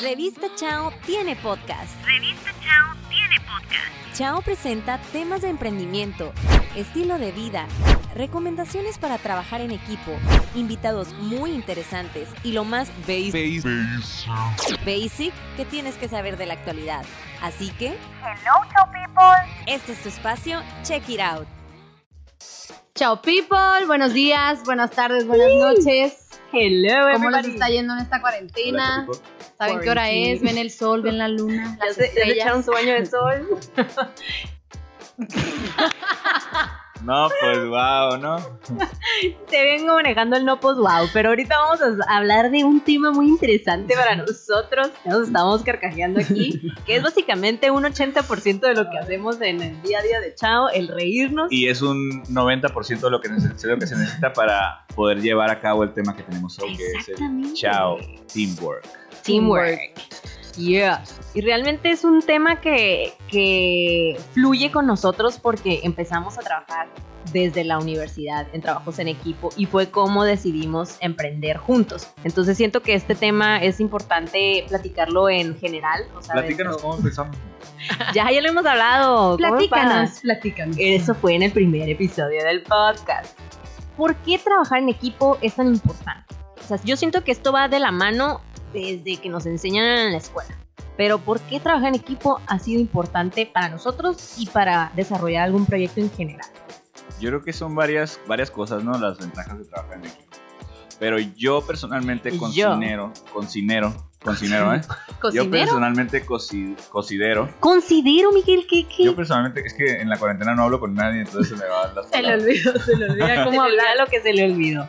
Revista Chao tiene podcast. Revista Chao tiene podcast. Chao presenta temas de emprendimiento, estilo de vida, recomendaciones para trabajar en equipo, invitados muy interesantes y lo más basic, basic que tienes que saber de la actualidad. Así que, Hello, Chao People. este es tu espacio, check it out. Chao people, buenos días, buenas tardes, buenas noches. Hello, ¿Cómo les está yendo en esta cuarentena? ¿Saben qué hora es? ¿Ven el sol? ¿Ven la luna? ¿Ya se, ya se echaron su baño de sol? No, pues wow, ¿no? Te vengo manejando el no pues wow, pero ahorita vamos a hablar de un tema muy interesante para nosotros. Nos estamos carcajeando aquí, que es básicamente un 80% de lo que hacemos en el día a día de Chao, el reírnos. Y es un 90% de lo que, de lo que se necesita para poder llevar a cabo el tema que tenemos hoy, que es el. Chao Teamwork. Teamwork. Yeah. Y realmente es un tema que, que fluye con nosotros porque empezamos a trabajar desde la universidad en trabajos en equipo y fue como decidimos emprender juntos. Entonces siento que este tema es importante platicarlo en general. O sea, Platícanos dentro- cómo empezamos. Ya, ya lo hemos hablado. Platícanos, platícanos. Eso fue en el primer episodio del podcast. ¿Por qué trabajar en equipo es tan importante? O sea, yo siento que esto va de la mano desde que nos enseñan en la escuela. Pero ¿por qué trabajar en equipo ha sido importante para nosotros y para desarrollar algún proyecto en general? Yo creo que son varias, varias cosas, ¿no? Las ventajas de trabajar en equipo. Pero yo personalmente Yo. considero, considero, considero, ¿eh? Yo ¿Cocinero? personalmente cosi- considero, Considero, Miguel, que... que... yo personalmente, es que en la cuarentena no hablo con nadie, entonces se me van las Se le olvidó, se le olvida se cómo le olvida hablar. lo que se le olvidó.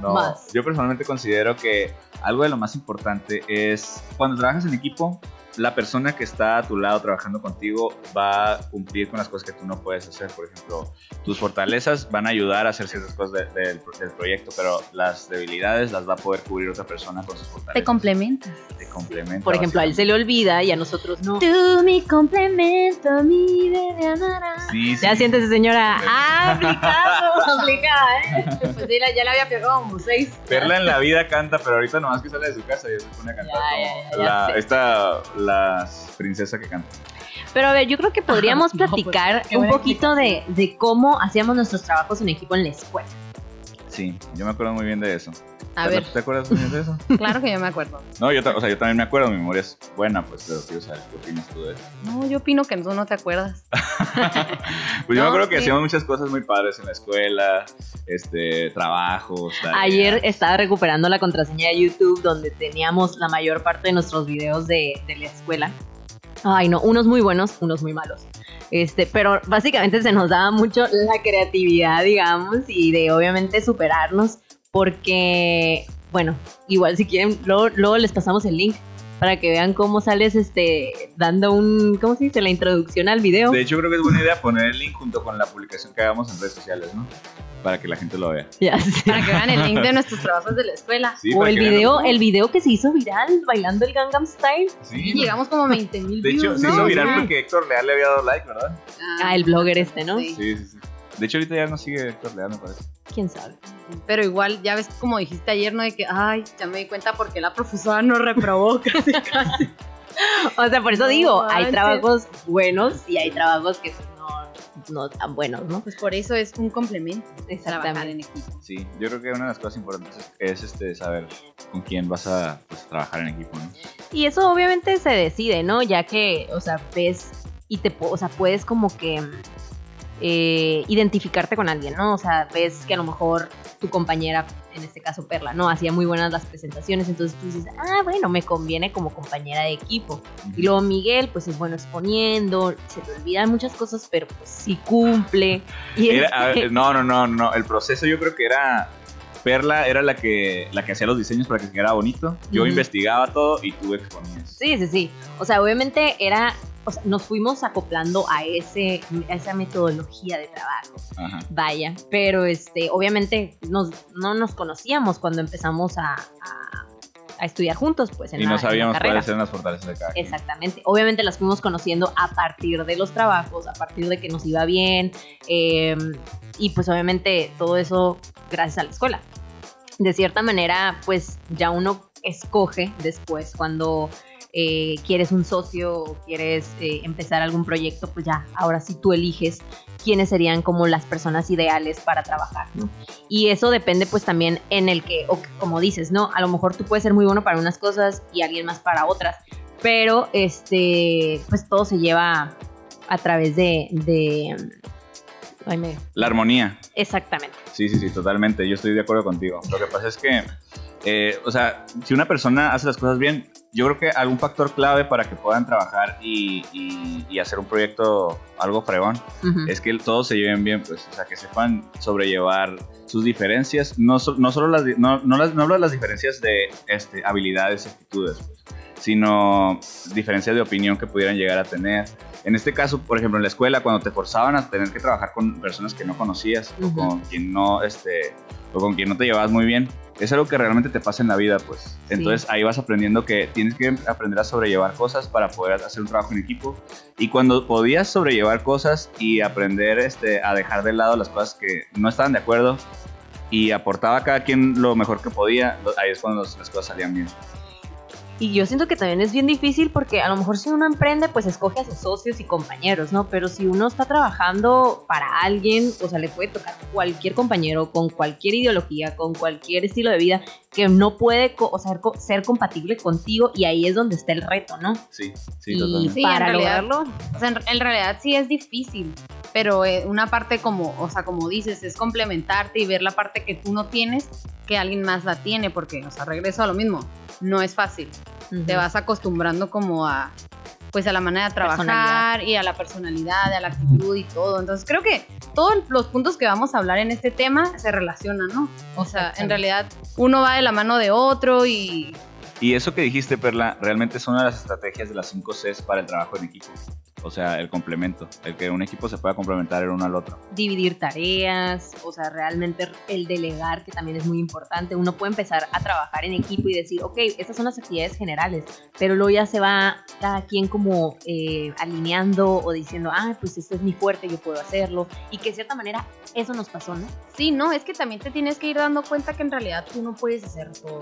No, Más. yo personalmente considero que algo de lo más importante es cuando trabajas en equipo, la persona que está a tu lado trabajando contigo va a cumplir con las cosas que tú no puedes hacer. Por ejemplo, tus fortalezas van a ayudar a hacer ciertas cosas de- del, del proyecto, pero las debilidades las va a poder cubrir otra persona con sus fortalezas. Te complementas. Te complementa. Por ejemplo, a él se le olvida y a nosotros no. Tú mi complemento, mi bebé amará. Sí, sí. Ya siéntese, señora. Ah, aplicado, aplicada, ¿eh? Pues sí, la- ya le había pegado como seis. Perla en la vida canta, pero ahorita nomás que sale de su casa y se pone a cantar Ya, como ya, ya, ya la, sé. esta, las princesa que canta. Pero a ver, yo creo que podríamos No, pues, platicar un poquito de, de cómo hacíamos nuestros trabajos en equipo en la escuela. Sí, yo me acuerdo muy bien de eso. A Perla, ver, ¿tú ¿Te acuerdas de eso? claro que yo me acuerdo. No, yo, o sea, yo también me acuerdo, mi memoria es buena, pues, pero quiero saber qué opinas tú de eso. No, yo opino que tú no te acuerdas. Pues yo No, me acuerdo que sí. hacíamos muchas cosas muy padres en la escuela, este, trabajos. tareas. Ayer estaba recuperando la contraseña de YouTube donde teníamos la mayor parte de nuestros videos de, de la escuela. Ay, no, unos muy buenos, unos muy malos. Este, pero básicamente se nos daba mucho la creatividad, digamos, y de obviamente superarnos, porque, bueno, igual si quieren, luego, luego les pasamos el link para que vean cómo sales este, dando un, ¿cómo se dice? La introducción al video. De hecho, creo que es buena idea poner el link junto con la publicación que hagamos en redes sociales, ¿no? Para que la gente lo vea. Ya sé. Para que vean el link de nuestros trabajos de la escuela. Sí, o el video, el video que se hizo viral bailando el Gangnam Style. Sí, Y llegamos como a 20 mil De hecho, views, se ¿no? hizo viral Ajá. porque Héctor Leal le había dado like, ¿verdad? Ah, el blogger este, ¿no? Sí. Sí, sí, sí. De hecho, ahorita ya no sigue Héctor Leal, me parece. ¿Quién sabe? Pero igual, ya ves como dijiste ayer, ¿no? De que, ay, ya me di cuenta porque la profesora nos reprobó casi, casi. O sea, por eso No digo, hay trabajos buenos y hay trabajos que no, no tan buenos, ¿no? Pues por eso es un complemento. Trabajar en equipo. Sí, yo creo que una de las cosas importantes es, es, este, saber con quién vas a pues, trabajar en equipo, ¿no? Y eso obviamente se decide, ¿no? Ya que, o sea, ves y te, o sea, puedes como que eh, identificarte con alguien, ¿no? O sea, ves que a lo mejor tu compañera, en este caso Perla, ¿no? Hacía muy buenas las presentaciones, entonces tú dices, ah, bueno, me conviene como compañera de equipo. Y luego Miguel, pues es bueno exponiendo, se le olvidan muchas cosas, pero pues sí cumple. Y Era- este- a ver, no, no, no, no. El proceso yo creo que era. Perla era la que, la que hacía los diseños para que se quedara bonito. Yo investigaba todo y tú exponías. Sí, sí, sí. O sea, obviamente era, o sea, nos fuimos acoplando a ese, a esa metodología de trabajo. Ajá. Vaya, pero este, obviamente nos, no nos conocíamos cuando empezamos a, a- a estudiar juntos, pues en Y la, no sabíamos cuáles eran las fortalezas de cada quien. Exactamente. Obviamente las fuimos conociendo a partir de los trabajos, a partir de que nos iba bien. eh, y pues obviamente todo eso gracias a la escuela. De cierta manera, pues ya uno escoge después cuando eh, quieres un socio o quieres eh, empezar algún proyecto, pues ya, ahora sí tú eliges quiénes serían como las personas ideales para trabajar, ¿no? Y eso depende pues también en el que, o, como dices, ¿no? A lo mejor tú puedes ser muy bueno para unas cosas y alguien más para otras, pero este, pues todo se lleva a través de... de ay, me... La armonía. Exactamente. Sí, sí, sí, totalmente. Yo estoy de acuerdo contigo. Lo que pasa es que, eh, o sea, si una persona hace las cosas bien, yo creo que algún factor clave para que puedan trabajar y, y, hacer un proyecto algo fregón es que todos se lleven bien, pues, o sea, que sepan sobrellevar sus diferencias, no, no solo las, no, no, las, no hablo de las diferencias de este, habilidades, actitudes, pues, sino diferencias de opinión que pudieran llegar a tener. En este caso, por ejemplo, en la escuela, cuando te forzaban a tener que trabajar con personas que no conocías o con quien no, este, o con quien no te llevabas muy bien, es algo que realmente te pasa en la vida, pues. Entonces ahí vas aprendiendo que tienes que aprender a sobrellevar cosas para poder hacer un trabajo en equipo. Y cuando podías sobrellevar cosas y aprender este, a dejar de lado las cosas que no estaban de acuerdo y aportaba a cada quien lo mejor que podía, ahí es cuando las cosas salían bien. Y yo siento que también es bien difícil porque a lo mejor si uno emprende, pues escoge a sus socios y compañeros, ¿no? Pero si uno está trabajando para alguien, o sea, le puede tocar cualquier compañero con cualquier ideología, con cualquier estilo de vida que no puede o sea, ser compatible contigo y ahí es donde está el reto, ¿no? Sí, sí, totalmente. Sí, para lograrlo. O sea, en, realidad sí es difícil, pero eh, una parte como, o sea, como dices, es complementarte y ver la parte que tú no tienes que alguien más la tiene, porque, o sea, regreso a lo mismo, no es fácil. Te vas acostumbrando como a, pues a la manera de trabajar y a la personalidad, a la actitud y todo. Entonces creo que todos los puntos que vamos a hablar en este tema se relacionan, ¿no? O sea, en realidad uno va de la mano de otro y... Y eso que dijiste, Perla, realmente es una de las estrategias de las 5 Cs para el trabajo en equipo. O sea, el complemento, el que un equipo se pueda complementar el uno al otro. Dividir tareas, o sea, realmente el delegar, que también es muy importante. Uno puede empezar a trabajar en equipo y decir, ok, estas son las actividades generales, pero luego ya se va cada quien como eh, alineando o diciendo, ah, pues este es mi fuerte, yo puedo hacerlo. Y que de cierta manera eso nos pasó, ¿no? Sí, no, es que también te tienes que ir dando cuenta que en realidad tú no puedes hacer todo.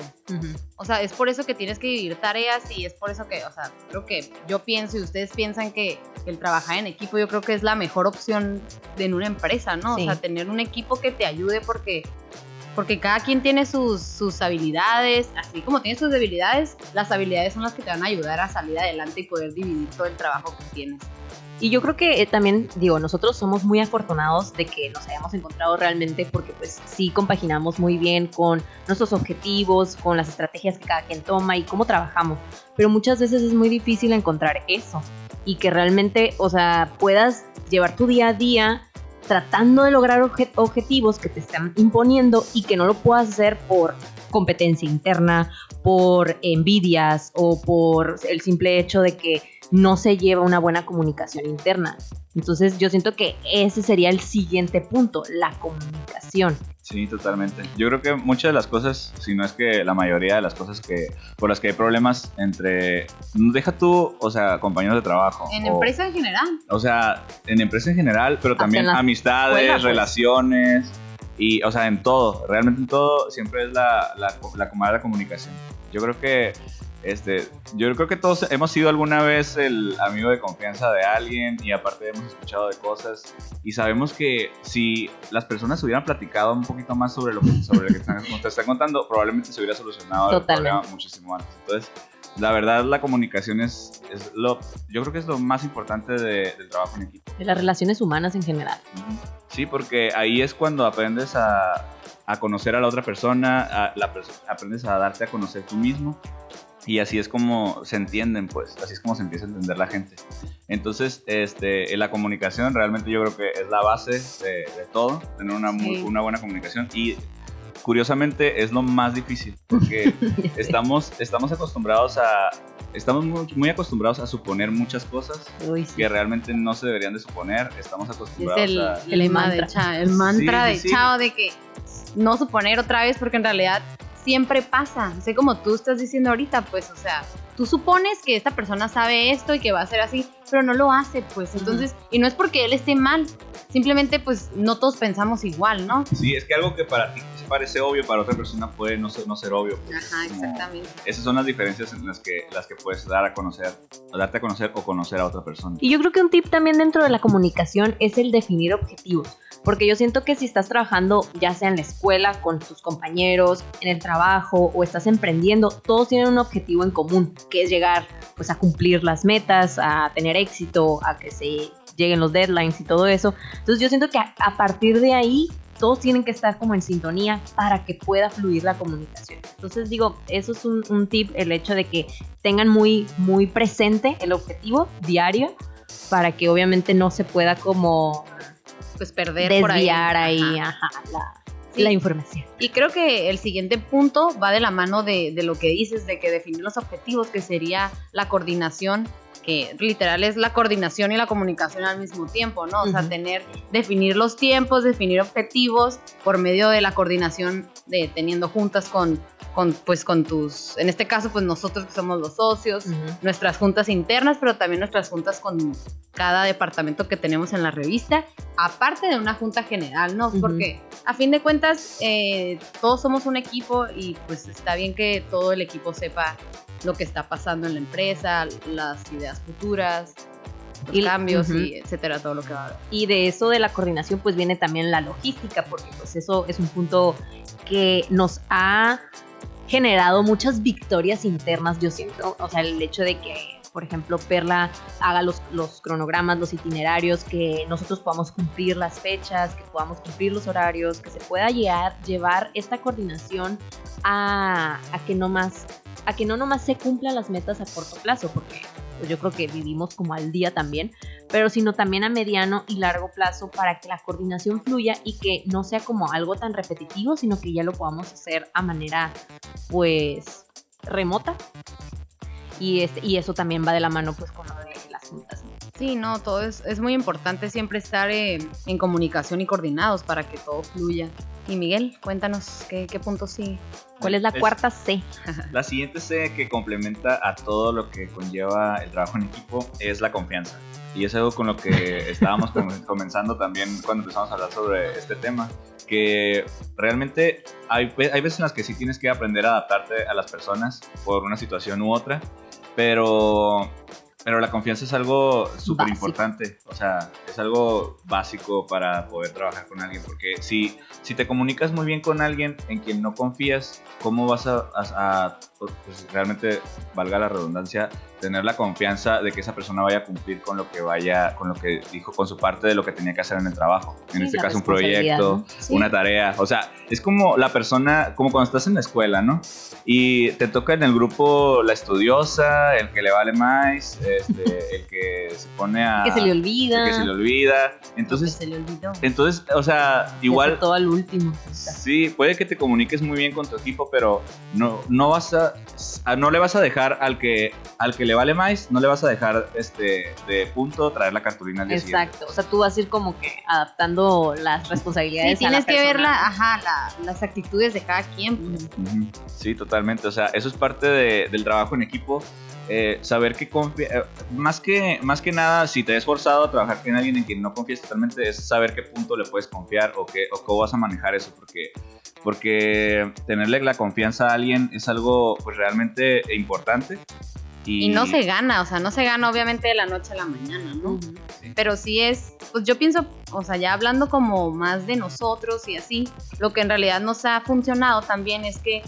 O sea, es por eso que tienes que dividir tareas y es por eso que, o sea, creo que yo pienso y ustedes piensan que el trabajar en equipo yo creo que es la mejor opción en una empresa, ¿no? O sea, tener un equipo que te ayude porque porque cada quien tiene sus, sus, habilidades, así como tiene sus debilidades, las habilidades son las que te van a ayudar a salir adelante y poder dividir todo el trabajo que tienes. Y yo creo que eh, también, digo, nosotros somos muy afortunados de que nos hayamos encontrado realmente porque pues sí compaginamos muy bien con nuestros objetivos, con las estrategias que cada quien toma y cómo trabajamos. Pero muchas veces es muy difícil encontrar eso y que realmente, o sea, puedas llevar tu día a día tratando de lograr objetivos que te están imponiendo y que no lo puedas hacer por competencia interna, por envidias o por el simple hecho de que no se lleva una buena comunicación interna. Entonces yo siento que ese sería el siguiente punto, la comunicación. Sí, totalmente. Yo creo que muchas de las cosas, si no es que la mayoría de las cosas que por las que hay problemas entre, deja tú, o sea, compañeros de trabajo. En empresa en general. O sea, en empresa en general, pero también amistades, pues. relaciones y, o sea, en todo, realmente en todo siempre es la, la, la, la comunicación. Yo creo que este, yo creo que todos hemos sido alguna vez el amigo de confianza de alguien y aparte hemos escuchado de cosas y sabemos que si las personas hubieran platicado un poquito más sobre lo que, sobre lo que te están contando, probablemente se hubiera solucionado el problema muchísimo antes. Entonces, la verdad, la comunicación es, es lo, yo creo que es lo más importante del trabajo en equipo. De las relaciones humanas en general. Sí, porque ahí es cuando aprendes a, a conocer a la otra persona, a, la, aprendes a darte a conocer tú mismo y así es como se entienden, pues, así es como se empieza a entender la gente. Entonces, este, la comunicación realmente yo creo que es la base de, todo, tener una, una buena comunicación. Y curiosamente es lo más difícil porque estamos, estamos acostumbrados a estamos muy, acostumbrados a suponer muchas cosas que realmente no se deberían de suponer. Estamos acostumbrados el, a el, mantra, el mantra de Chao de que no suponer otra vez porque en realidad siempre pasa. Sé como tú estás diciendo ahorita, pues, o sea, tú supones que esta persona sabe esto y que va a ser así, pero no lo hace, pues. Entonces, y no es porque él esté mal, simplemente, pues, no todos pensamos igual, ¿no? Sí, es que algo que para ti parece obvio, para otra persona puede no ser, no ser obvio. Pues, Ajá, exactamente. Esas son las diferencias en las que, las que puedes dar a conocer, darte a conocer o conocer a otra persona. Y yo creo que un tip también dentro de la comunicación es el definir objetivos. Porque yo siento que si estás trabajando ya sea en la escuela, con tus compañeros, en el trabajo o estás emprendiendo, todos tienen un objetivo en común, que es llegar pues a cumplir las metas, a tener éxito, a que se lleguen los deadlines y todo eso. Entonces yo siento que a, partir de ahí todos tienen que estar como en sintonía para que pueda fluir la comunicación. Entonces digo, eso es un, tip, el hecho de que tengan muy, muy presente el objetivo diario para que obviamente no se pueda como pues perder desviar ahí, la, información. Y creo que el siguiente punto va de la mano de, de lo que dices, de que definir los objetivos, que sería la coordinación que literal es la coordinación y la comunicación al mismo tiempo, ¿no? O sea, tener, definir los tiempos, definir objetivos por medio de la coordinación de teniendo juntas con, con pues con tus, en este caso, pues nosotros que somos los socios, nuestras juntas internas, pero también nuestras juntas con cada departamento que tenemos en la revista, aparte de una junta general, ¿no? Porque a fin de cuentas, eh, todos somos un equipo y pues está bien que todo el equipo sepa lo que está pasando en la empresa, las ideas futuras, los y, cambios y etcétera, todo lo que va a haber. Y de eso de la coordinación pues viene también la logística, porque pues eso es un punto que nos ha generado muchas victorias internas, yo siento, o sea, el hecho de que por ejemplo, Perla haga los, los, cronogramas, los itinerarios, que nosotros podamos cumplir las fechas, que podamos cumplir los horarios, que se pueda llegar, llevar esta coordinación a, a que no más a que no nomás se cumplan las metas a corto plazo, porque pues yo creo que vivimos como al día también, pero sino también a mediano y largo plazo para que la coordinación fluya y que no sea como algo tan repetitivo, sino que ya lo podamos hacer a manera pues remota. Y, este, y eso también va de la mano pues con lo de las juntas. Sí, no, todo es, es muy importante siempre estar en comunicación y coordinados para que todo fluya. Y Miguel, cuéntanos qué, qué punto sí. ¿Cuál es la cuarta C? La siguiente C que complementa a todo lo que conlleva el trabajo en equipo es la confianza. Y es algo con lo que estábamos comenzando también cuando empezamos a hablar sobre este tema, que realmente hay, hay veces en las que sí tienes que aprender a adaptarte a las personas por una situación u otra, pero pero la confianza es algo súper importante, o sea, es algo básico para poder trabajar con alguien, porque si, si te comunicas muy bien con alguien en quien no confías, ¿cómo vas a, pues, realmente, valga la redundancia, tener la confianza de que esa persona vaya a cumplir con lo que vaya, con lo que dijo, con su parte de lo que tenía que hacer en el trabajo. En este caso, un proyecto, una tarea. O sea, es como la persona, como cuando estás en la escuela, ¿no? Y te toca en el grupo la estudiosa, el que le vale más, este, el que se pone a... que se le olvida. que se le olvida. Entonces, se le olvidó. Entonces, o sea, igual... Todo al último. Sí, puede que te comuniques muy bien con tu equipo, pero no, no vas a, no le vas a dejar al que, al que le vale más, no le vas a dejar este de punto traer la cartulina al día Exacto, o sea, tú vas a ir como que adaptando las responsabilidades. Sí, tienes que ver la, ajá, las actitudes de cada quien. Pues. Sí, totalmente, o sea, eso es parte del trabajo en equipo. Eh, saber que confía, eh, más que más que nada, si te has esforzado a trabajar con alguien en quien no confías totalmente, es saber qué punto le puedes confiar o, qué, o cómo vas a manejar eso, porque porque tenerle la confianza a alguien es algo pues realmente importante. Y, no se gana, o sea, no se gana obviamente de la noche a la mañana, ¿no? Pero sí es, pues yo pienso, o sea, ya hablando como más de nosotros y así, lo que en realidad nos ha funcionado también es que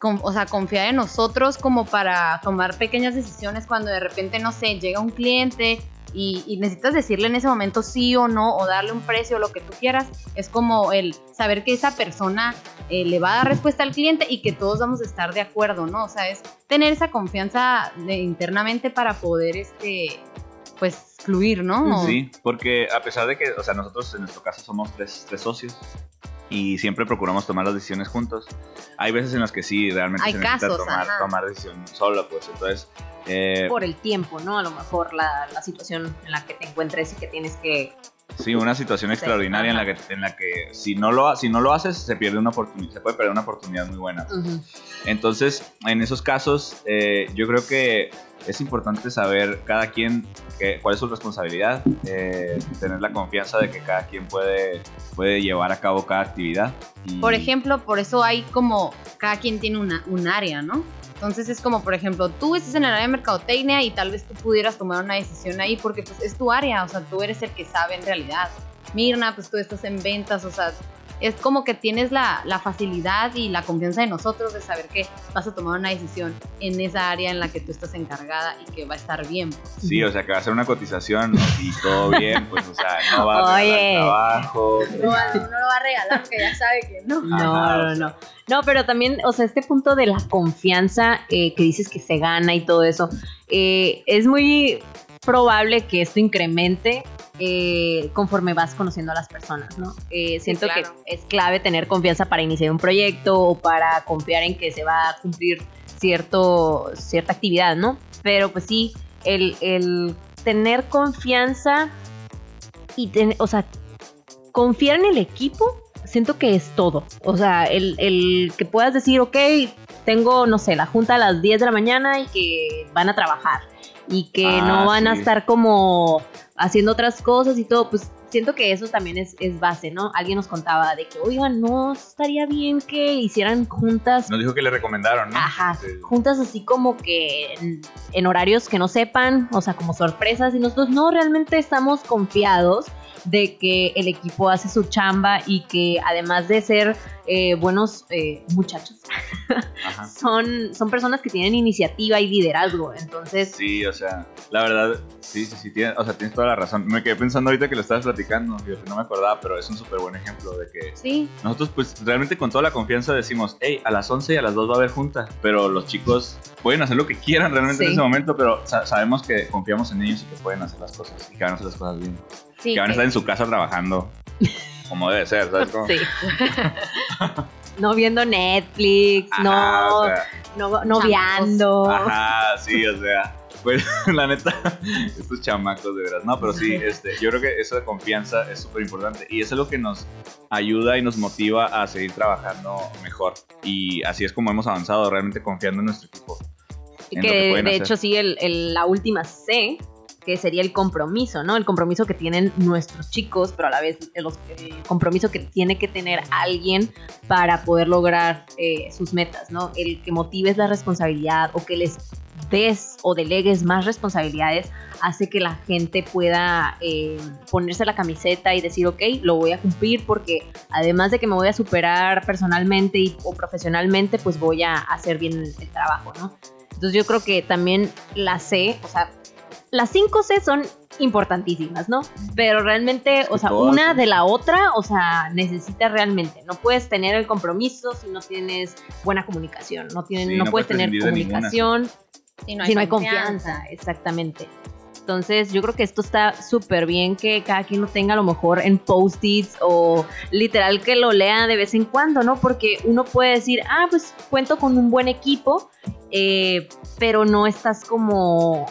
o sea, confiar en nosotros como para tomar pequeñas decisiones cuando de repente, no sé, llega un cliente y, necesitas decirle en ese momento sí o no, o darle un precio, o lo que tú quieras, es como el saber que esa persona eh, le va a dar respuesta al cliente y que todos vamos a estar de acuerdo, ¿no? O sea, es tener esa confianza internamente para poder, este, pues, fluir, ¿no? Sí, porque a pesar de que, o sea, nosotros en nuestro caso somos tres, tres socios, y siempre procuramos tomar las decisiones juntos. Hay veces en las que sí, realmente Hay se necesita tomar, tomar decisión solo, pues entonces... Eh, Por el tiempo, ¿no? A lo mejor la, la, situación en la que te encuentres y que tienes que Sí, una situación extraordinaria en la que, en la que si, no lo, si no lo haces se pierde una oportunidad, se puede perder una oportunidad muy buena. Entonces, en esos casos, eh, yo creo que es importante saber cada quien cuál es su responsabilidad, eh, tener la confianza de que cada quien puede, puede llevar a cabo cada actividad. Por ejemplo, por eso hay como, cada quien tiene una, un área, ¿no? Entonces es como, por ejemplo, tú estás en el área de mercadotecnia y tal vez tú pudieras tomar una decisión ahí porque pues es tu área, o sea, tú eres el que sabe en realidad. Mirna, pues tú estás en ventas, o sea, es como que tienes la, la, facilidad y la confianza de nosotros de saber que vas a tomar una decisión en esa área en la que tú estás encargada y que va a estar bien. Sí, o sea, que va a ser una cotización y todo bien, pues, o sea, no va a regalar trabajo. No, no, lo va a regalar porque ya sabe que no. No, no, no. No, pero también, o sea, este punto de la confianza eh, que dices que se gana y todo eso, eh, es muy probable que esto incremente eh, conforme vas conociendo a las personas, ¿no? Eh, siento que es clave tener confianza para iniciar un proyecto o para confiar en que se va a cumplir cierto, cierta actividad, ¿no? Pero pues sí, el, tener confianza y, o sea, confiar en el equipo, siento que es todo. O sea, el, el que puedas decir, ok, tengo, no sé, la junta a las 10 de la mañana y que van a trabajar y que ah, no van a estar como haciendo otras cosas y todo, pues siento que eso también es, es, base, ¿no? Alguien nos contaba de que, oigan, no estaría bien que hicieran juntas. Nos dijo que le recomendaron, ¿no? Ajá, juntas así como que en, horarios que no sepan, o sea, como sorpresas, y nosotros no, realmente estamos confiados de que el equipo hace su chamba y que además de ser eh, buenos eh, muchachos, son, son personas que tienen iniciativa y liderazgo. Entonces. Sí, o sea, la verdad, sí, sí, sí, o sea, tienes toda la razón. Me quedé pensando ahorita que lo estabas platicando, no me acordaba, pero es un súper buen ejemplo de que sí. nosotros, pues, realmente con toda la confianza decimos, hey, a las 11 y a las 2 va a haber junta, pero los chicos pueden hacer lo que quieran realmente en ese momento, pero sabemos que confiamos en ellos y que pueden hacer las cosas y que van a hacer las cosas bien. que van a estar en su casa trabajando como debe ser, ¿sabes cómo? Sí. no viendo Netflix, no, no, no viando. Ajá, sí, o sea. Pues la neta, estos chamacos de veras. No, pero sí, este, yo creo que de confianza es súper importante y eso es lo que nos ayuda y nos motiva a seguir trabajando mejor. Y así es como hemos avanzado, realmente confiando en nuestro equipo. Y que, de hecho sí, el, la última C que sería el compromiso, ¿no? El compromiso que tienen nuestros chicos, pero a la vez el, compromiso que tiene que tener alguien para poder lograr eh, sus metas, ¿no? El que motives la responsabilidad o que les des o delegues más responsabilidades hace que la gente pueda eh, ponerse la camiseta y decir, ok, lo voy a cumplir porque además de que me voy a superar personalmente y, o profesionalmente, pues voy a hacer bien el trabajo, ¿no? Entonces yo creo que también la sé, o sea, las 5 C son importantísimas, ¿no? Pero realmente, o sea, una de la otra, o sea, necesitas realmente. No puedes tener el compromiso si no tienes buena comunicación. No, no, puedes tener comunicación si no hay, confianza. Exactamente. Entonces, yo creo que esto está súper bien que cada quien lo tenga a lo mejor en post-its o literal que lo lea de vez en cuando, ¿no? Porque uno puede decir, ah, pues cuento con un buen equipo, eh, pero no estás como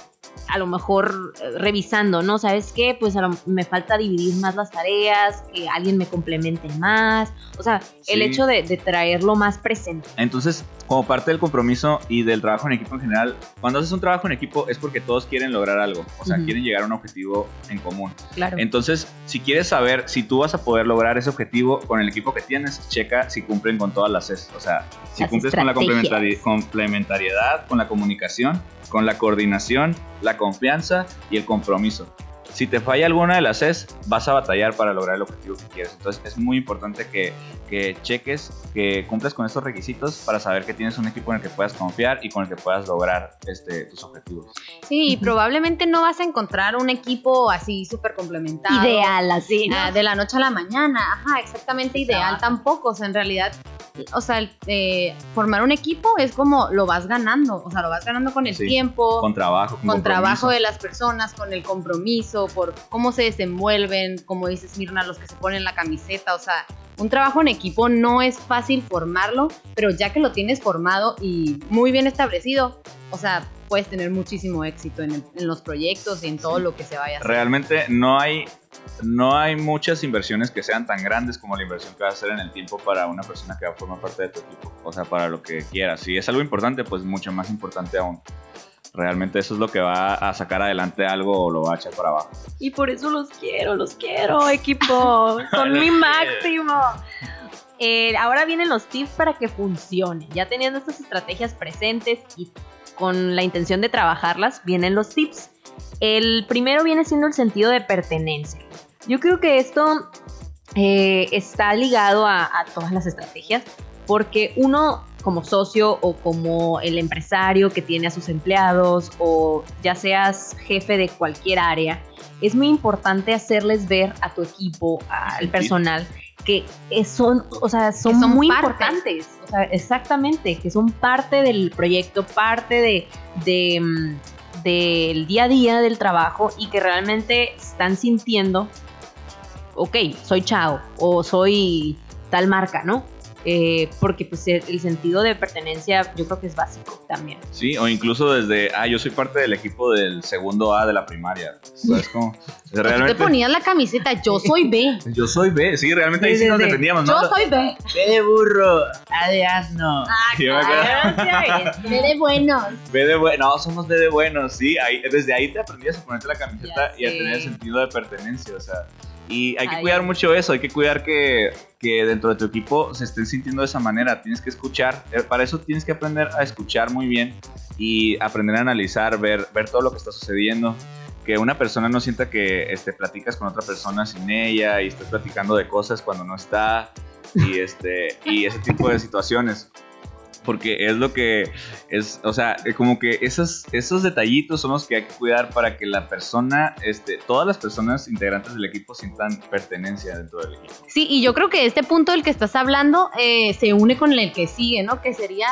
a lo mejor eh, revisando, ¿no? ¿Sabes qué? Pues me falta dividir más las tareas, que alguien me complemente más. O sea, el hecho de, traerlo más presente. Entonces, como parte del compromiso y del trabajo en equipo en general, cuando haces un trabajo en equipo es porque todos quieren lograr algo, o sea, quieren llegar a un objetivo en común. Claro. Entonces, si quieres saber si tú vas a poder lograr ese objetivo con el equipo que tienes, checa si cumplen con todas las S. O sea, si cumples con la complementariedad, con la comunicación, con la coordinación, la confianza y el compromiso. Si te falla alguna de las es, vas a batallar para lograr el objetivo que quieres. Entonces es muy importante que, que cheques, que cumplas con estos requisitos para saber que tienes un equipo en el que puedas confiar y con el que puedas lograr este, tus objetivos. Sí, y probablemente no vas a encontrar un equipo así súper complementado. Ideal, así. Ah, de la noche a la mañana. Ajá, exactamente ideal tampoco. O sea, en realidad o sea, eh, formar un equipo es como lo vas ganando, o sea, lo vas ganando con el tiempo, con trabajo, con, trabajo de las personas, con el compromiso, por cómo se desenvuelven, como dices Mirna, los que se ponen la camiseta, o sea, un trabajo en equipo no es fácil formarlo, pero ya que lo tienes formado y muy bien establecido, o sea, puedes tener muchísimo éxito en, en los proyectos y en todo lo que se vaya a hacer. Realmente no hay, no hay muchas inversiones que sean tan grandes como la inversión que vas a hacer en el tiempo para una persona que va a formar parte de tu equipo. O sea, para lo que quieras. Si es algo importante, pues mucho más importante aún. Realmente eso es lo que va a sacar adelante algo o lo va a echar para abajo. Y por eso los quiero, los quiero, equipo. Son mi máximo. Eh, ahora vienen los tips para que funcione. Ya teniendo estas estrategias presentes y con la intención de trabajarlas, vienen los tips. El primero viene siendo el sentido de pertenencia. Yo creo que esto eh, está ligado a, a todas las estrategias porque uno como socio o como el empresario que tiene a sus empleados o ya seas jefe de cualquier área, es muy importante hacerles ver a tu equipo, al personal, que son, o sea, son, Que son muy parte. importantes. O sea, exactamente, que son parte del proyecto, parte de, de, mm, del día a día del trabajo y que realmente están sintiendo, ok, soy Chao o soy tal marca, ¿no? Eh, porque pues el sentido de pertenencia yo creo que es básico también. Sí, o incluso desde, ah, yo soy parte del equipo del segundo A de la primaria. ¿Sabes cómo? Tú te Realmente, ponías la camiseta, yo soy B. yo soy B, sí, realmente ahí Sí, sí sí, nos sí. defendíamos, ¿no? Yo soy B. Ve de burro, A de asno. Me acuerdo. B de buenos. B de bueno, no, somos B de buenos, sí, ahí, desde ahí te aprendías a ponerte la camiseta Ya y a sé. tener el sentido de pertenencia, o sea, y hay que Ay, cuidar mucho eso, hay que cuidar que, que dentro de tu equipo se estén sintiendo de esa manera, tienes que escuchar, eh, para eso tienes que aprender a escuchar muy bien y aprender a analizar, ver, ver todo lo que está sucediendo, que una persona no sienta que este, platicas con otra persona sin ella y estás platicando de cosas cuando no está y, este, y ese tipo de situaciones porque es lo que es, o sea, eh, como que esos, esos detallitos son los que hay que cuidar para que la persona, este, todas las personas integrantes del equipo sientan pertenencia dentro del equipo. Sí, y yo creo que este punto del que estás hablando eh, se une con el que sigue, ¿no? Que sería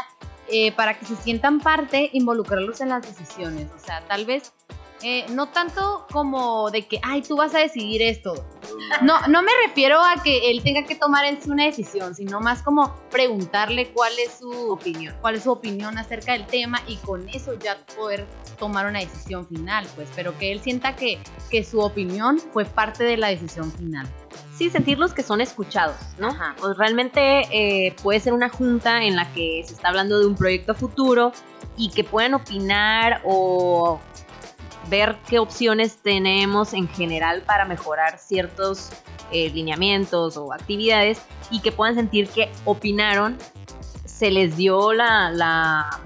eh, para que se sientan parte, involucrarlos en las decisiones. O sea, tal vez eh, no tanto como de que, ay, tú vas a decidir esto. No, no me refiero a que él tenga que tomar en sí una decisión, sino más como preguntarle cuál es su opinión, cuál es su opinión acerca del tema y con eso ya poder tomar una decisión final, pues, pero que él sienta que, que su opinión fue parte de la decisión final. Sí, sentirlos que son escuchados, ¿no? Ajá. Pues realmente eh, puede ser una junta en la que se está hablando de un proyecto futuro y que puedan opinar o ver qué opciones tenemos en general para mejorar ciertos eh, lineamientos o actividades y que puedan sentir que opinaron, se les dio la, la-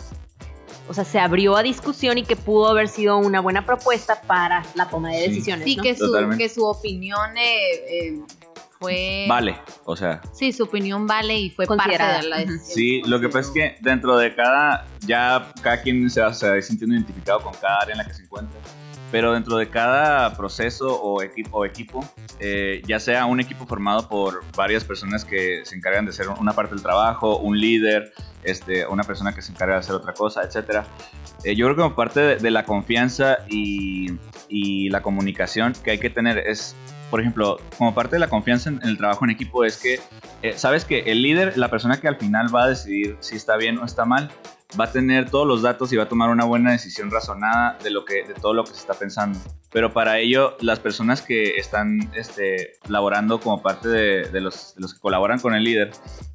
o sea, se abrió a discusión y que pudo haber sido una buena propuesta para la toma de decisiones. Sí, ¿no? que su, que su opinión eh, eh, fue... Vale, o sea, Sí, su opinión vale y fue Considerada. parte de la decisión. sí, lo que pasa es que dentro de cada, ya cada quien se va, se va sintiendo identificado con cada área en la que se encuentra. Pero dentro de cada proceso o equipo, o equipo eh, ya sea un equipo formado por varias personas que se encargan de hacer una parte del trabajo, un líder, este, una persona que se encarga de hacer otra cosa, etc. yo creo que como parte de, de la confianza y, y la comunicación que hay que tener es, por ejemplo, como parte de la confianza en, en el trabajo en equipo es que eh, sabes que el líder, la persona que al final va a decidir si está bien o está mal, va a tener todos los datos y va a tomar una buena decisión razonada de lo que de todo lo que se está pensando. Pero para ello, las personas que están este, laborando como parte de, de los, de los que colaboran con el líder,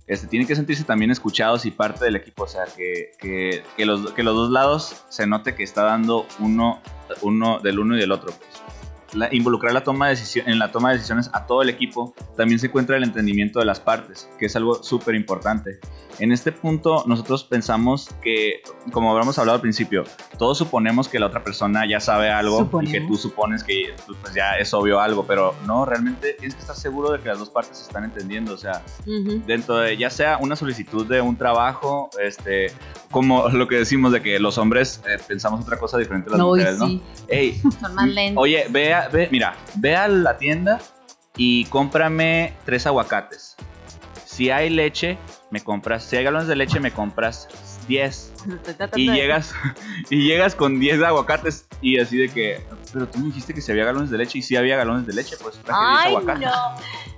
este, tienen que sentirse también escuchados y parte del equipo. O sea, que, que, que los, que los dos lados se note que está dando uno, uno del uno y del otro. pues. La- involucrar la toma de en la toma de decisiones a todo el equipo, también se encuentra el entendimiento de las partes, que es algo súper importante. En este punto nosotros pensamos que, como habíamos hablado al principio, todos suponemos que la otra persona ya sabe algo y Suponemos. que tú supones que pues, ya es obvio algo, pero no, realmente tienes que estar seguro de que las dos partes se están entendiendo. O sea, Ujú. dentro de ya sea una solicitud de un trabajo, este, como lo que decimos de que los hombres eh, pensamos otra cosa diferente a las No, y mujeres, ¿no? sí. Ey, Son más lentos. Oye, ve, a- ve, mira, ve a la tienda y cómprame tres aguacates. Si hay leche, me compras, si hay galones de leche, me compras 10. Estoy tratando Y llegas, y llegas con 10 aguacates y así de que, pero tú me dijiste que si había galones de leche y si había galones de leche, pues traje 10 Ay, aguacates. no.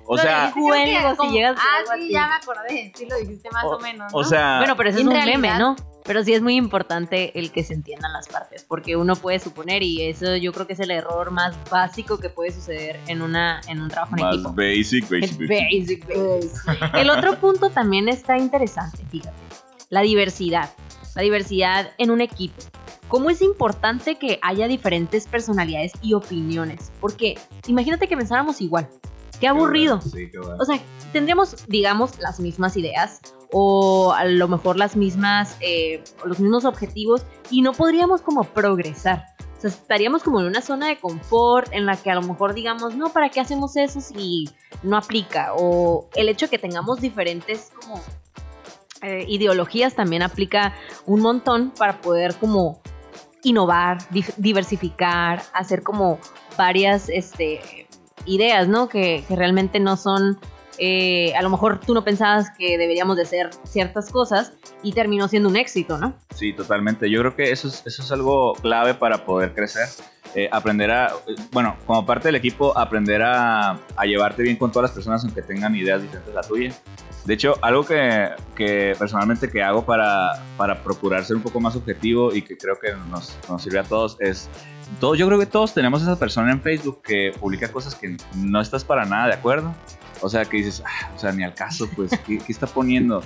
O sea, Creo que Como- si llegas Ah, sí, ya me acordé. Sí, lo dijiste más o, menos. ¿no? o sea, Bueno, pero eso es un realidad- meme, ¿no? Pero sí es muy importante el que se entiendan las partes, porque uno puede suponer, y eso yo creo que es el error más básico que puede suceder en, una, en un trabajo en Más equipo. basic, basic. basic, basic. El otro punto también está interesante, fíjate. La diversidad. La diversidad en un equipo. ¿Cómo es importante que haya diferentes personalidades y opiniones? Porque imagínate que pensáramos igual. Qué aburrido. Sí, qué bueno. O sea, tendríamos, digamos, las mismas ideas o a lo mejor las mismas, eh, los mismos objetivos y no podríamos como progresar. O sea, estaríamos como en una zona de confort en la que a lo mejor digamos, no, ¿para qué hacemos eso si no aplica? O el hecho de que tengamos diferentes como eh, ideologías también aplica un montón para poder como innovar, diversificar, hacer como varias este, ideas, ¿no? Que, que realmente no son, eh, a lo mejor tú no pensabas que deberíamos de hacer ciertas cosas y terminó siendo un éxito, ¿no? Sí, totalmente. Yo creo que eso es, eso es algo clave para poder crecer. Eh, aprender a, eh, bueno, como parte del equipo, aprender a, a llevarte bien con todas las personas aunque tengan ideas diferentes a la tuya. De hecho, algo que, que personalmente que hago para, para procurar ser un poco más objetivo y que creo que nos, nos sirve a todos es, todos, yo creo que todos tenemos esa persona en Facebook que publica cosas que no estás para nada de acuerdo. O sea, que dices, "Ah, o sea, ni al caso, pues, ¿qué, qué está poniendo?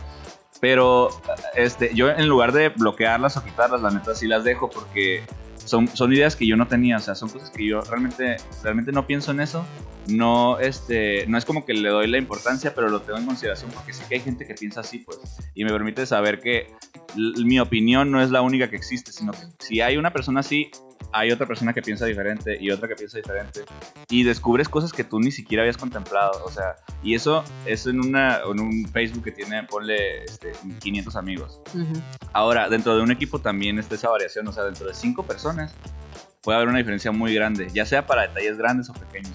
Pero este, yo en lugar de bloquearlas o quitarlas, la neta sí las dejo porque son, son ideas que yo no tenía, o sea, son cosas que yo realmente, realmente no pienso en eso. No, este, no es como que le doy la importancia, pero lo tengo en consideración porque sí que hay gente que piensa así, pues. Y me permite saber que mi opinión no es la única que existe, sino que si hay una persona así, hay otra persona que piensa diferente y otra que piensa diferente. Y descubres cosas que tú ni siquiera habías contemplado, o sea, y eso es en, una, en un Facebook que tiene, ponle, este, 500 amigos. Ahora, dentro de un equipo también está esa variación, o sea, dentro de cinco personas puede haber una diferencia muy grande, ya sea para detalles grandes o pequeños.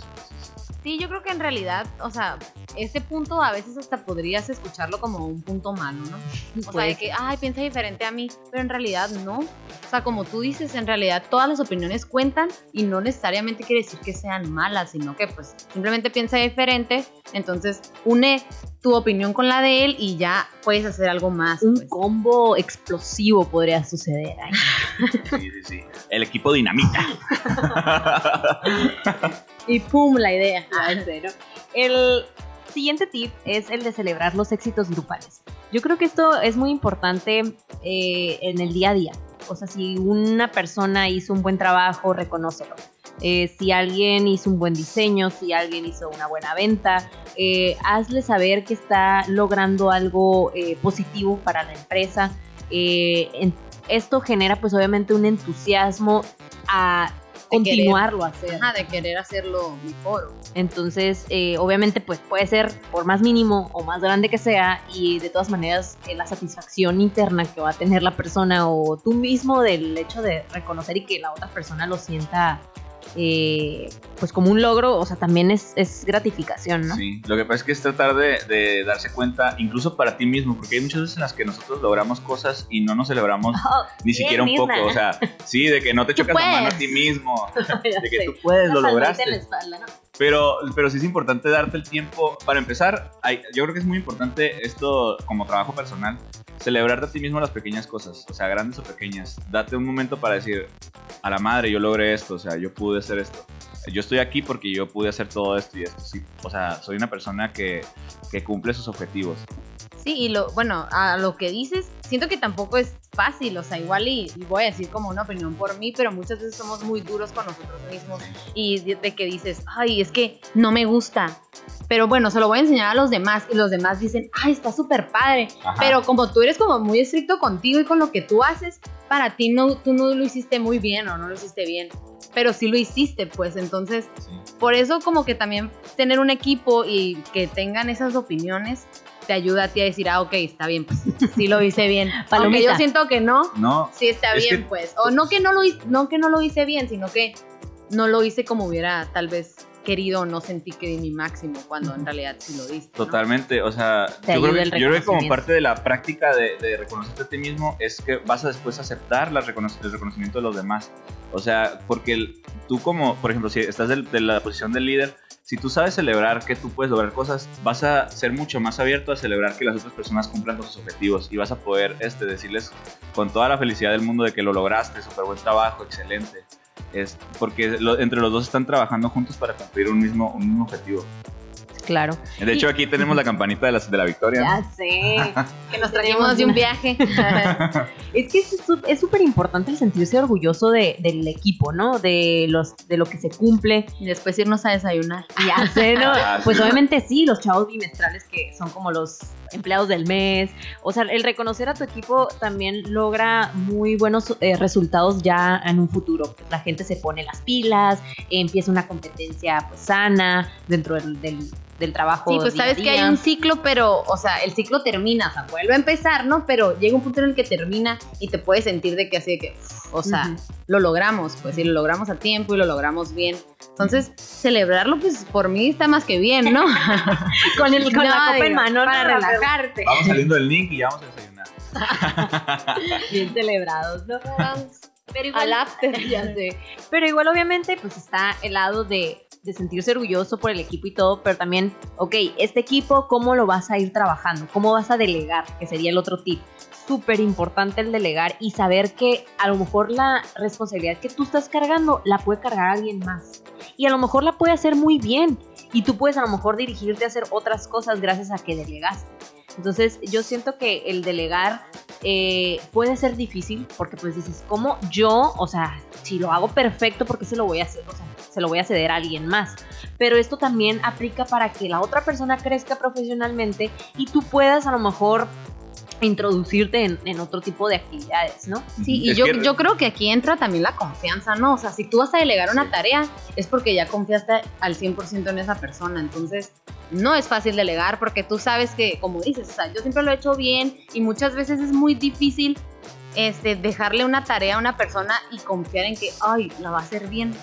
Sí, yo creo que en realidad, o sea, este punto a veces hasta podrías escucharlo como un punto malo, ¿no? O sea, de que, ay, piensa diferente a mí, pero en realidad no. O sea, como tú dices, en realidad todas las opiniones cuentan y no necesariamente quiere decir que sean malas, sino que pues simplemente piensa diferente, entonces une tu opinión con la de él y ya puedes hacer algo más. Un pues. combo explosivo podría suceder ahí. Sí, sí, sí. El equipo dinamita. Y pum, la idea. El siguiente tip es el de celebrar los éxitos grupales. Yo creo que esto es muy importante eh, en el día a día. O sea, si una persona hizo un buen trabajo, reconócelo. Eh, si alguien hizo un buen diseño, si alguien hizo una buena venta, eh, hazle saber que está logrando algo eh, positivo para la empresa. Eh, en- esto genera pues obviamente un entusiasmo a querer. continuarlo a hacer. Ajá, de querer hacerlo mejor. Entonces, eh, obviamente, pues puede ser por más mínimo o más grande que sea, y de todas maneras, eh, la satisfacción interna que va a tener la persona o tú mismo del hecho de reconocer y que la otra persona lo sienta, eh, pues como un logro, o sea, también es, es gratificación, ¿no? Sí, lo que pasa es que es tratar de, de darse cuenta, incluso para ti mismo, porque hay muchas veces en las que nosotros logramos cosas y no nos celebramos Oh, ni siquiera un poco. O sea, sí, de que no te chocas la mano a ti mismo, de que tú puedes, lo Una palmadita lograste. en la espalda, ¿no? Pero, pero sí es importante darte el tiempo. Para empezar, yo creo que es muy importante esto como trabajo personal, celebrarte a ti mismo las pequeñas cosas, o sea, grandes o pequeñas. Date un momento para decir, a la madre, yo logré esto, o sea, yo pude hacer esto. Yo estoy aquí porque yo pude hacer todo esto y esto. O sea, soy una persona que, que cumple sus objetivos. Sí, y lo, bueno, a lo que dices, siento que tampoco es fácil, o sea, igual y, y voy a decir como una opinión por mí, pero muchas veces somos muy duros con nosotros mismos y de, que dices, ay, es que no me gusta, pero bueno, se lo voy a enseñar a los demás y los demás dicen, ay, está súper padre, Ajá. pero como tú eres como muy estricto contigo y con lo que tú haces, para ti no, tú no lo hiciste muy bien o no lo hiciste bien, pero sí lo hiciste, pues entonces Sí. por eso como que también tener un equipo y que tengan esas opiniones te ayuda a ti a decir, ah, ok, está bien, pues sí lo hice bien. Aunque yo siento que no, No, sí está Es bien, que- pues. O no que no, lo, no que no lo hice bien, sino que no lo hice como hubiera tal vez querido o no sentí que di mi máximo cuando en realidad sí lo diste. ¿no? Totalmente, o sea, Te yo creo, que, el yo creo que como parte de la práctica de, de reconocerte a ti mismo es que vas a después aceptar la reconoc- el reconocimiento de los demás. O sea, porque el- tú como, por ejemplo, si estás del- de la posición del líder, si tú sabes celebrar que tú puedes lograr cosas, vas a ser mucho más abierto a celebrar que las otras personas cumplan con sus objetivos y vas a poder este, decirles con toda la felicidad del mundo de que lo lograste, súper buen trabajo, excelente. Es porque entre los dos están trabajando juntos para cumplir un mismo, un mismo objetivo. Claro. De hecho, aquí tenemos la campanita de la, de la victoria. ¿no? Ya sé. Que nos trajimos de un viaje. Es que es súper importante el sentirse orgulloso de- del equipo, ¿no? De, los, de lo que se cumple. y después irnos a desayunar. Ya sé, ¿no? Ah, Pues sí. obviamente sí, los chavos bimestrales que son como los empleados del mes. O sea, el reconocer a tu equipo también logra muy buenos eh, resultados ya en un futuro. La gente se pone las pilas, empieza una competencia pues, sana dentro del, del- del trabajo. Sí, pues día sabes que hay un ciclo, pero, o sea, el ciclo termina, o sea, vuelve a empezar, ¿no? Pero llega un punto en el que termina y te puedes sentir de que así de que, o sea. Lo logramos, pues, y lo logramos a tiempo y lo logramos bien. Entonces, celebrarlo, pues, por mí está más que bien, ¿no? con, el, con la No, copa en mano, Para ¿no? relajarte. Vamos saliendo del link y ya vamos a desayunar. bien celebrados, ¿no? Pero igual, Al after. ya sé. Pero igual, obviamente, pues está el lado de, de sentirse orgulloso por el equipo y todo, pero también, ok, este equipo, ¿cómo lo vas a ir trabajando? ¿Cómo vas a delegar? Que sería el otro tip. Súper importante el delegar y saber que a lo mejor la responsabilidad que tú estás cargando la puede cargar alguien más. Y a lo mejor la puede hacer muy bien. Y tú puedes a lo mejor dirigirte a hacer otras cosas gracias a que delegaste. Entonces yo siento que el delegar eh, puede ser difícil porque pues dices, ¿cómo yo, o sea, si lo hago perfecto, ¿por qué se lo voy a hacer? Se lo voy a ceder a alguien más. Pero esto también aplica para que la otra persona crezca profesionalmente y tú puedas a lo mejor introducirte en, en otro tipo de actividades, ¿no? Sí, y Es yo, que- yo creo que aquí entra también la confianza, ¿no? O sea, si tú vas a delegar una Sí. tarea, es porque ya confiaste al 100% en esa persona. Entonces, no es fácil delegar porque tú sabes que, como dices, o sea, yo siempre lo he hecho bien y muchas veces es muy difícil este, dejarle una tarea a una persona y confiar en que, ay, la va a hacer bien.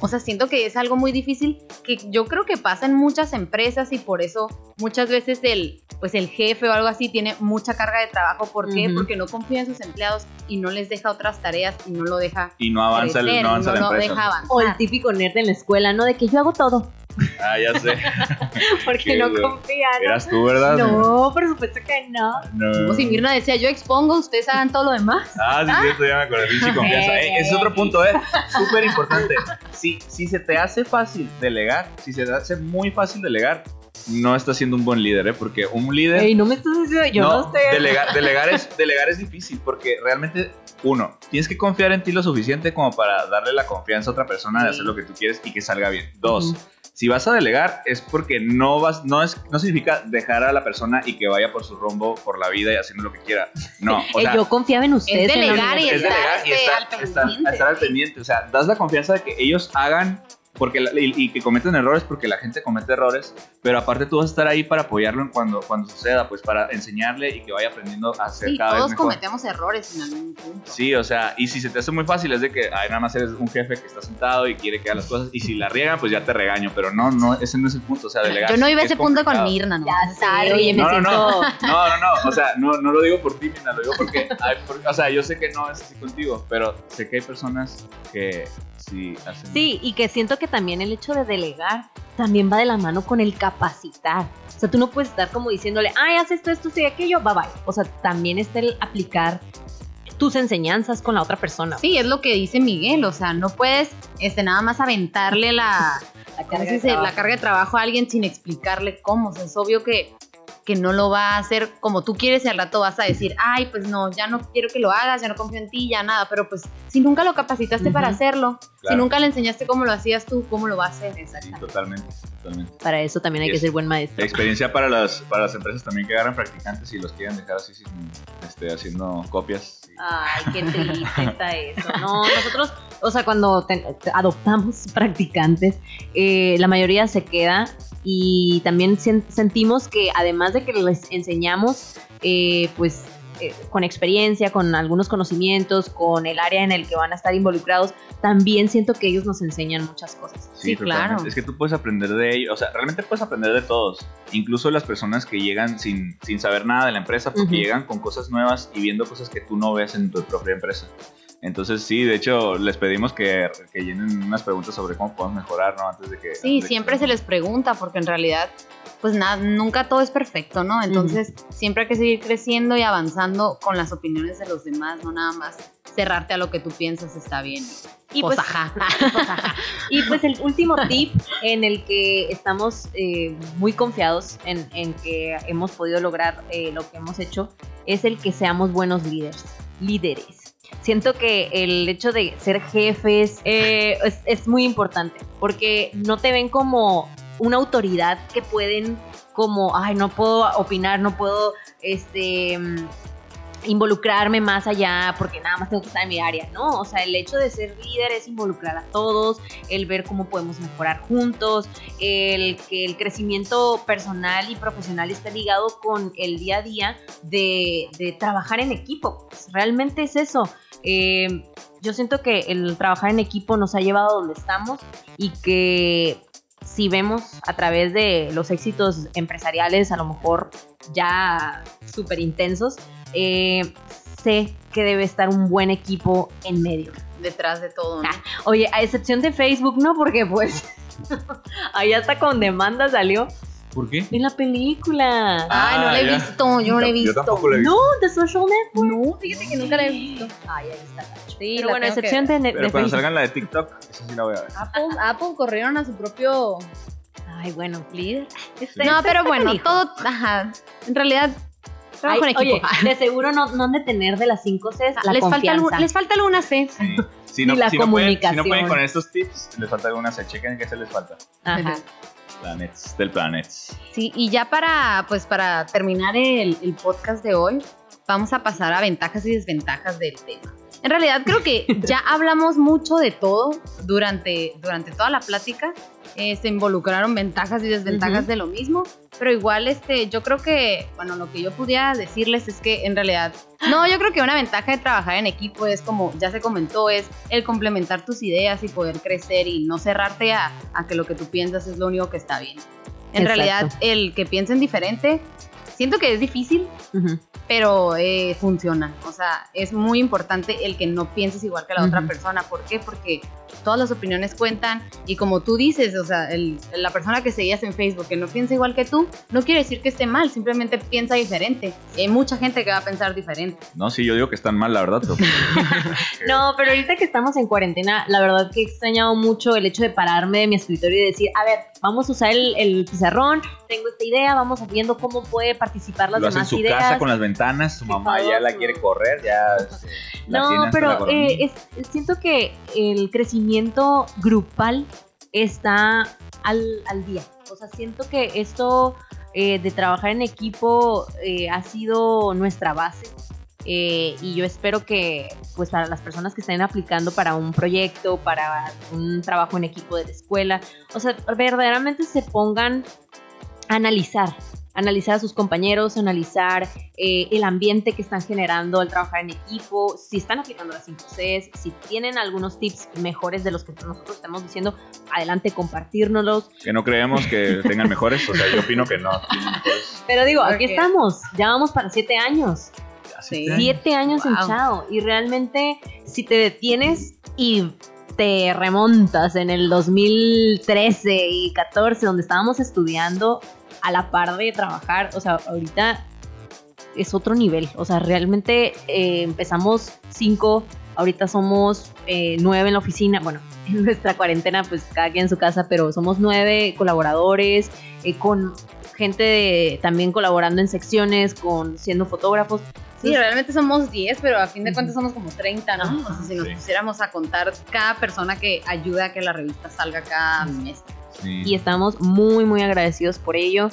O sea, siento que es algo muy difícil que yo creo que pasa en muchas empresas y por eso muchas veces el, pues el jefe o algo así tiene mucha carga de trabajo. ¿Por qué? Ujú. Porque no confía en sus empleados y no les deja otras tareas y no lo deja Y no avanza, el- crecer, no avanza no, la no empresa. deja avanzar. O el típico nerd en la escuela, ¿no? De que yo hago todo, Ah, ya sé. porque no güey. confía, ¿no? Eras tú, ¿verdad? No, por supuesto que no. No. Como si Mirna decía, yo expongo, ustedes hagan todo lo demás. Ah, sí, cierto, ya me acordé. Pinche confianza. Eh, ese es otro punto, ¿eh? Súper importante. Si, si se te hace fácil delegar, si se te hace muy fácil delegar, no estás siendo un buen líder, ¿eh? Porque un líder. Ey, no me estás diciendo, yo no, sé. Delegar, delegar, es, delegar es difícil porque realmente, uno, tienes que confiar en ti lo suficiente como para darle la confianza a otra persona de hacer lo que tú quieres y que salga bien. Dos, Ujú. Si vas a delegar es porque no vas, no es, no significa dejar a la persona y que vaya por su rumbo por la vida y haciendo lo que quiera. No, o Eh, sea, yo confiaba en ustedes. delegar y es estar, delegar y estar, al estar- pendiente. estar al pendiente. O sea, das la confianza de que ellos hagan porque la- y, y que cometen errores porque la gente comete errores, pero aparte tú vas a estar ahí para apoyarlo en cuando, cuando suceda, pues para enseñarle y que vaya aprendiendo a ser Sí, cada vez todos mejor. cometemos errores en algún punto. Sí, o sea, y si se te hace muy fácil es de que ay, nada más eres un jefe que está sentado y quiere que haga las cosas y si la riegan pues ya te regaño, pero no, no, ese no es el punto, o sea, delegar. Yo no iba a es ese punto con complicado. Mirna, ¿no? Ya está, oye, me No, no, siento... no. No, no, no. O sea, no, no lo digo por ti, Mina, lo digo porque, ay, por- O sea, yo sé que no es así contigo, pero sé que hay personas que sí hacen. Sí, y que siento que también el hecho de delegar también va de la mano con el capacitar. O sea, tú no puedes estar como diciéndole, ay, haz esto, esto, sí, aquello, bye bye. O sea, también está el aplicar tus enseñanzas con la otra persona. Sí, es lo que dice Miguel, o sea, no puedes este, nada más aventarle la, la ¿cómo carga de la trabajo. carga de trabajo a alguien sin explicarle cómo. O sea, es obvio que, que no lo va a hacer como tú quieres y al rato vas a decir, ay, pues no, ya no quiero que lo hagas, ya no confío en ti, ya nada. Pero pues si nunca lo capacitaste para hacerlo, si nunca le enseñaste cómo lo hacías tú, ¿cómo lo va a hacer? Sí, totalmente, totalmente. Para eso también hay que ser buen maestro. Experiencia para las, para las empresas también que agarran practicantes y los quieren dejar así sin, este, haciendo copias. Ay, qué triste está eso. No, nosotros, o sea, cuando adoptamos practicantes, eh, la mayoría se queda y también sen- sentimos que además de que les enseñamos, eh, pues eh, con experiencia, con algunos conocimientos, con el área en el que van a estar involucrados, también siento que ellos nos enseñan muchas cosas. Sí, totalmente. claro. Es que tú puedes aprender de ellos, o sea, realmente puedes aprender de todos, incluso las personas que llegan sin, sin saber nada de la empresa, porque Ujú. llegan con cosas nuevas y viendo cosas que tú no ves en tu propia empresa. Entonces sí, de hecho les pedimos que, que llenen unas preguntas sobre cómo podemos mejorar, ¿no? Antes de que... Sí, de siempre que- se les pregunta porque en realidad pues nada, nunca todo es perfecto, ¿no? Entonces siempre hay que seguir creciendo y avanzando con las opiniones de los demás, no nada más cerrarte a lo que tú piensas está bien. Y Pues, pues, ajá. Y pues el último tip en el que estamos eh, muy confiados en, en que hemos podido lograr eh, lo que hemos hecho es el que seamos buenos líderes. líderes. Siento que el hecho de ser jefes eh, es, es muy importante porque no te ven como una autoridad que pueden como, ay, no puedo opinar, no puedo, este, mm, involucrarme más allá porque nada más tengo que estar en mi área, ¿no? O sea, el hecho de ser líder es involucrar a todos, el ver cómo podemos mejorar juntos, el que el crecimiento personal y profesional esté ligado con el día a día de, de trabajar en equipo. Pues realmente es eso. Eh, yo siento que el trabajar en equipo nos ha llevado a donde estamos y que si vemos a través de los éxitos empresariales, a lo mejor ya súper intensos, eh, sé que debe estar un buen equipo en medio. Detrás de todo, ¿no? Ah, Oye, a excepción de Facebook, ¿no? Porque pues ahí hasta con demanda salió ¿Por qué? en la película. Ay, no Ah, la he ya. visto, yo no la he Yo visto. tampoco la he visto. No, The Social Network. No, fíjate que nunca la he visto. Ay, ahí está. gacho. Sí, Pero bueno, excepción de, de Pero cuando salgan la de TikTok, esa sí la voy a ver. Apple, Apple corrieron a su propio Ay, bueno. líder. Este- No, este pero bueno, todo, ajá, en realidad, trabajo Ay, equipo. Oye, de seguro no, no han de tener de las 5 Cs la les, falta, confianza. algún- les falta alguna C. Sí. Si, Y no, la si, no pueden, si no comunicación. pueden con estos tips, les falta alguna, se chequen qué se les falta. Ajá. Planets, del Planets. Sí, y ya para, pues, para terminar el, el podcast de hoy, vamos a pasar a ventajas y desventajas del tema. En realidad creo que ya hablamos mucho de todo durante, durante toda la plática. Eh, se involucraron ventajas y desventajas de lo mismo, pero igual este, yo creo que, bueno, lo que yo pudiera decirles es que en realidad, no, yo creo que una ventaja de trabajar en equipo es como ya se comentó, es el complementar tus ideas y poder crecer y no cerrarte a, a que lo que tú piensas es lo único que está bien. En Exacto. realidad, el que piensen diferente, siento que es difícil, Ujú. pero eh, funciona. O sea, es muy importante el que no pienses igual que la otra Ujú. persona. ¿Por qué? Porque todas las opiniones cuentan y como tú dices, o sea, el- la persona que seguías en Facebook que no piensa igual que tú, no quiere decir que esté mal, simplemente piensa diferente. Hay mucha gente que va a pensar diferente. No, sí, yo digo que están mal, la verdad. No, pero ahorita que estamos en cuarentena, la verdad que he extrañado mucho el hecho de pararme de mi escritorio y decir, a ver, vamos a usar el, el pizarrón, tengo esta idea, vamos viendo cómo puede participar las Lo hace en demás su ideas. casa con las ventanas, su mamá ya la quiere correr, ya la No, pero eh, es- siento que el crecimiento grupal está al, al día. O sea, siento que esto eh, de trabajar en equipo eh, ha sido nuestra base. Eh, y yo espero que, pues, para las personas que estén aplicando para un proyecto, para un trabajo en equipo de la escuela, o sea, verdaderamente se pongan a analizar, analizar a sus compañeros, analizar eh, el ambiente que están generando al trabajar en equipo, si están aplicando las 5 Cs, si tienen algunos tips mejores de los que nosotros estamos diciendo, adelante compartírnoslos. Que no creemos que tengan mejores, o sea, yo opino que no. Pero digo, aquí estamos, ya vamos para 7 años. Sí. Siete años en Wow. Chao. Y realmente, si te detienes y te remontas en el 2013 y 14, donde estábamos estudiando a la par de trabajar, o sea, ahorita es otro nivel. O sea, realmente eh, empezamos cinco, ahorita somos eh, nueve en la oficina. Bueno, en nuestra cuarentena, pues cada quien en su casa, pero somos nueve colaboradores, eh, con gente de- también colaborando en secciones, con siendo fotógrafos. Sí, realmente somos 10, pero a fin de cuentas somos como 30, ¿no? O sea, si nos sí. pusiéramos a contar cada persona que ayuda a que la revista salga cada mes. Sí. y estamos muy, muy agradecidos por ello.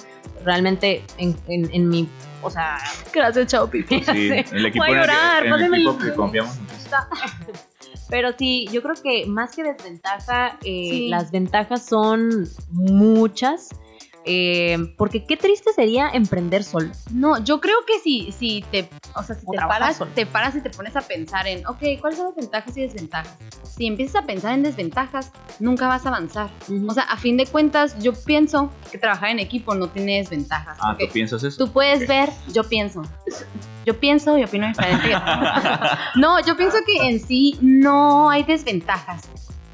Realmente, en, en, en mi. O sea, gracias, chao, Pipi. Sí, el equipo, Voy a en el llorar, en el pásenme equipo el- que confiamos muchísimo. Pero sí, yo creo que más que desventaja, eh, Sí. las ventajas son muchas. Eh, porque qué triste sería emprender solo. No, yo creo que si, si te, o sea, si O te paras, solo. te paras y te pones a pensar en, ok, ¿cuáles son las ventajas y desventajas? Si empiezas a pensar en desventajas, nunca vas a avanzar. O sea, a fin de cuentas, yo pienso que trabajar en equipo no tiene desventajas. Ah, ¿tú piensas eso? tú puedes ver, yo pienso. Yo pienso y opino diferente. no, yo pienso que en sí no hay desventajas.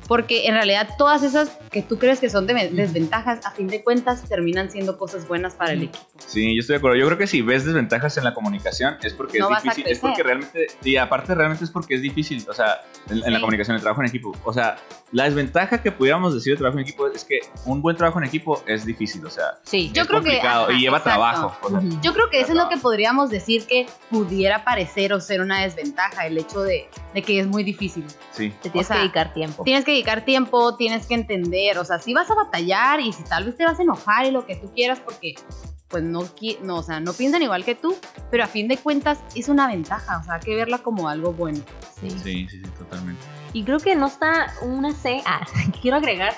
Porque en realidad todas esas que tú crees que son de- desventajas, a fin de cuentas terminan siendo cosas buenas para el equipo. Sí, yo estoy de acuerdo. Yo creo que si ves desventajas en la comunicación es porque No es vas a difícil. Es porque realmente, y aparte realmente es porque es difícil. O sea, en, en la comunicación, el trabajo en equipo. O sea, la desventaja que pudiéramos decir de trabajo en equipo es que un buen trabajo en equipo es difícil. O sea, Sí. Yo creo que- complicado ajá, y lleva exacto. trabajo. o sea, Ujú. Yo creo que eso es lo que podríamos decir que pudiera parecer o ser una desventaja, el hecho de, de que es muy difícil. sí. Te tienes o sea, que dedicar tiempo. Tienes que dedicar tiempo, tienes que entender, o sea, si vas a batallar y si tal vez te vas a enojar y lo que tú quieras porque pues no, qui- no, o sea, no piensan igual que tú, pero a fin de cuentas es una ventaja, o sea, hay que verla como algo bueno. Sí. Sí, sí, sí, totalmente. Y creo que no está una C. Ah, quiero agregar.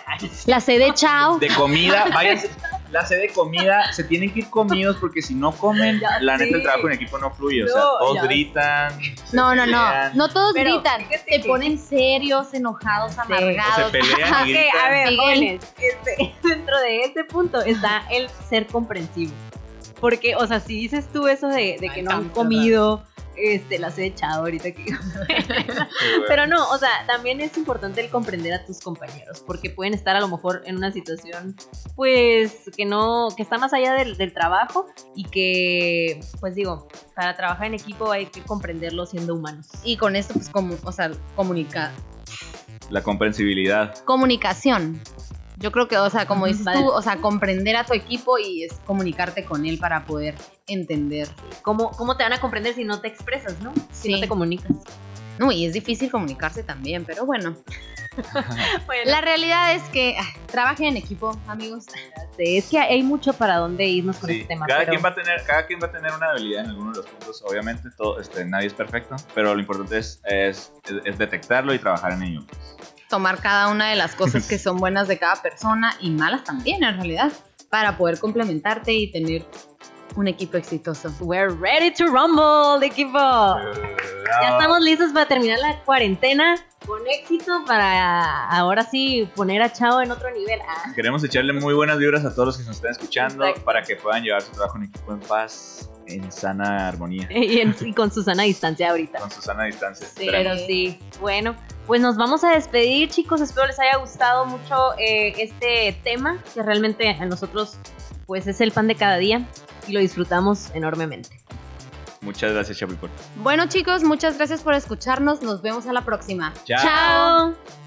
La C de chao. De comida, váyanse. La sede de comida, se tienen que ir comidos porque si no comen, Ya la neta el trabajo en equipo no fluye. o sea, No, todos ya gritan. No, no, no, pelean, no todos Pero gritan, se ponen serios, enojados, O se amargados. pelean y a ver, jóvenes, este, dentro de este punto está el ser comprensivo. Porque, o sea, si dices tú eso de, de que Ay, no han comido, este, las he echado ahorita que... Pero no, o sea, también es importante el comprender a tus compañeros, porque pueden estar a lo mejor en una situación, pues, que no, que está más allá del, del trabajo y que, pues digo, para trabajar en equipo hay que comprenderlo siendo humanos. Y con esto, pues, como, o sea, comunica, La comprensibilidad. comunicación. Yo creo que, o sea, como dices vale. tú, o sea, comprender a tu equipo y es comunicarte con él para poder entender. ¿Cómo, ¿Cómo te van a comprender si no te expresas, no? Si Sí. no te comunicas. No, y es difícil comunicarse también, pero bueno. Bueno, La realidad es que ah, trabajen en equipo, amigos. es que hay mucho para dónde irnos con Sí, este tema. cada, pero- quien va a tener, cada quien va a tener una habilidad en alguno de los puntos, obviamente, todo, este, nadie es perfecto, pero lo importante es, es, es detectarlo y trabajar en ello. Tomar cada una de las cosas que son buenas de cada persona y malas también, en realidad, para poder complementarte y tener un equipo exitoso. We're ready to rumble, equipo. Ya estamos listos para terminar la cuarentena con éxito para ahora sí poner a Chao en otro nivel. Ah, Queremos echarle muy buenas vibras a todos los que nos están escuchando Exacto. para que puedan llevar su trabajo en equipo en paz, en sana armonía, y, en- y con Susana a distancia ahorita. con su sana distancia. Sí. Pero sí, bueno, pues nos vamos a despedir, chicos. Espero les haya gustado mucho eh, este tema, que realmente a nosotros, pues es el pan de cada día y lo disfrutamos enormemente. Muchas gracias, Chapipor. Bueno, chicos, muchas gracias por escucharnos. Nos vemos a la próxima. Chao. ¡Chao!